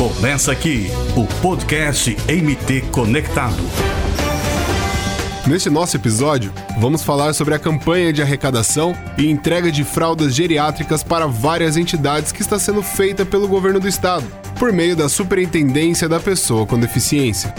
Começa aqui o podcast MT Conectado. Neste nosso episódio, vamos falar sobre a campanha de arrecadação e entrega de fraldas geriátricas para várias entidades que está sendo feita pelo governo do estado, por meio da Superintendência da Pessoa com Deficiência.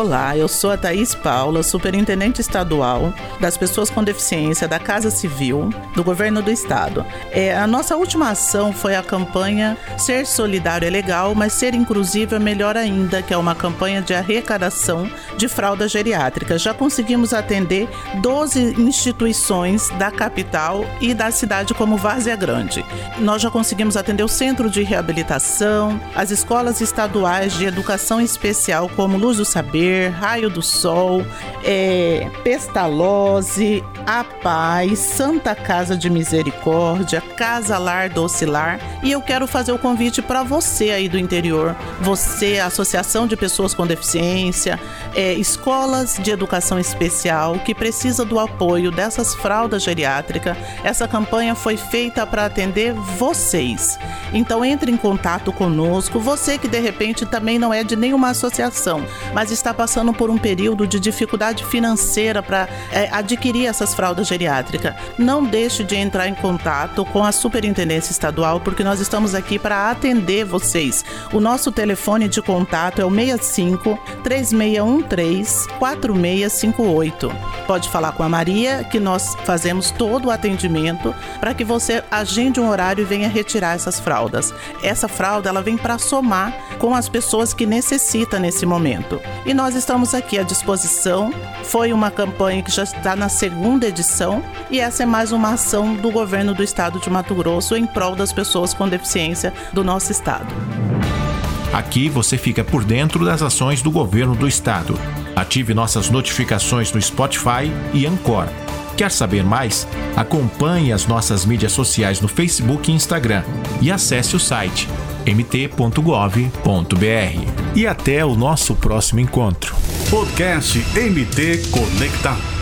Olá, eu sou a Thaís Paula, superintendente estadual das pessoas com deficiência da Casa Civil do Governo do Estado. É, a nossa última ação foi a campanha Ser Solidário é Legal, mas Ser Inclusivo é Melhor Ainda, que é uma campanha de arrecadação de fralda geriátrica. Já conseguimos atender 12 instituições da capital e da cidade como Várzea Grande. Nós já conseguimos atender o Centro de Reabilitação, as escolas estaduais de educação especial como Luz do Saber, Raio do Sol, é, Pestalozzi, A Paz, Santa Casa de Misericórdia, Casa Lar Docilar. E eu quero fazer o convite para você aí do interior, você, Associação de Pessoas com Deficiência, é, escolas de educação especial que precisa do apoio dessas fraldas geriátricas. Essa campanha foi feita para atender vocês. Então entre em contato conosco, você que de repente também não é de nenhuma associação, mas está passando por um período de dificuldade financeira para é, adquirir essas fraldas geriátricas, não deixe de entrar em contato com a Superintendência Estadual, porque nós estamos aqui para atender vocês. O nosso telefone de contato é o 65 3613 4658. Pode falar com a Maria, que nós fazemos todo o atendimento para que você agende um horário e venha retirar essas fraldas. Essa fralda ela vem para somar com as pessoas que necessitam nesse momento. E nós nós estamos aqui à disposição. Foi uma campanha que já está na segunda edição e essa é mais uma ação do governo do estado de Mato Grosso em prol das pessoas com deficiência do nosso estado. Aqui você fica por dentro das ações do governo do estado. Ative nossas notificações no Spotify e Anchor. Quer saber mais? Acompanhe as nossas mídias sociais no Facebook e Instagram e acesse o site mt.gov.br. E até o nosso próximo encontro. Podcast MT Conectado.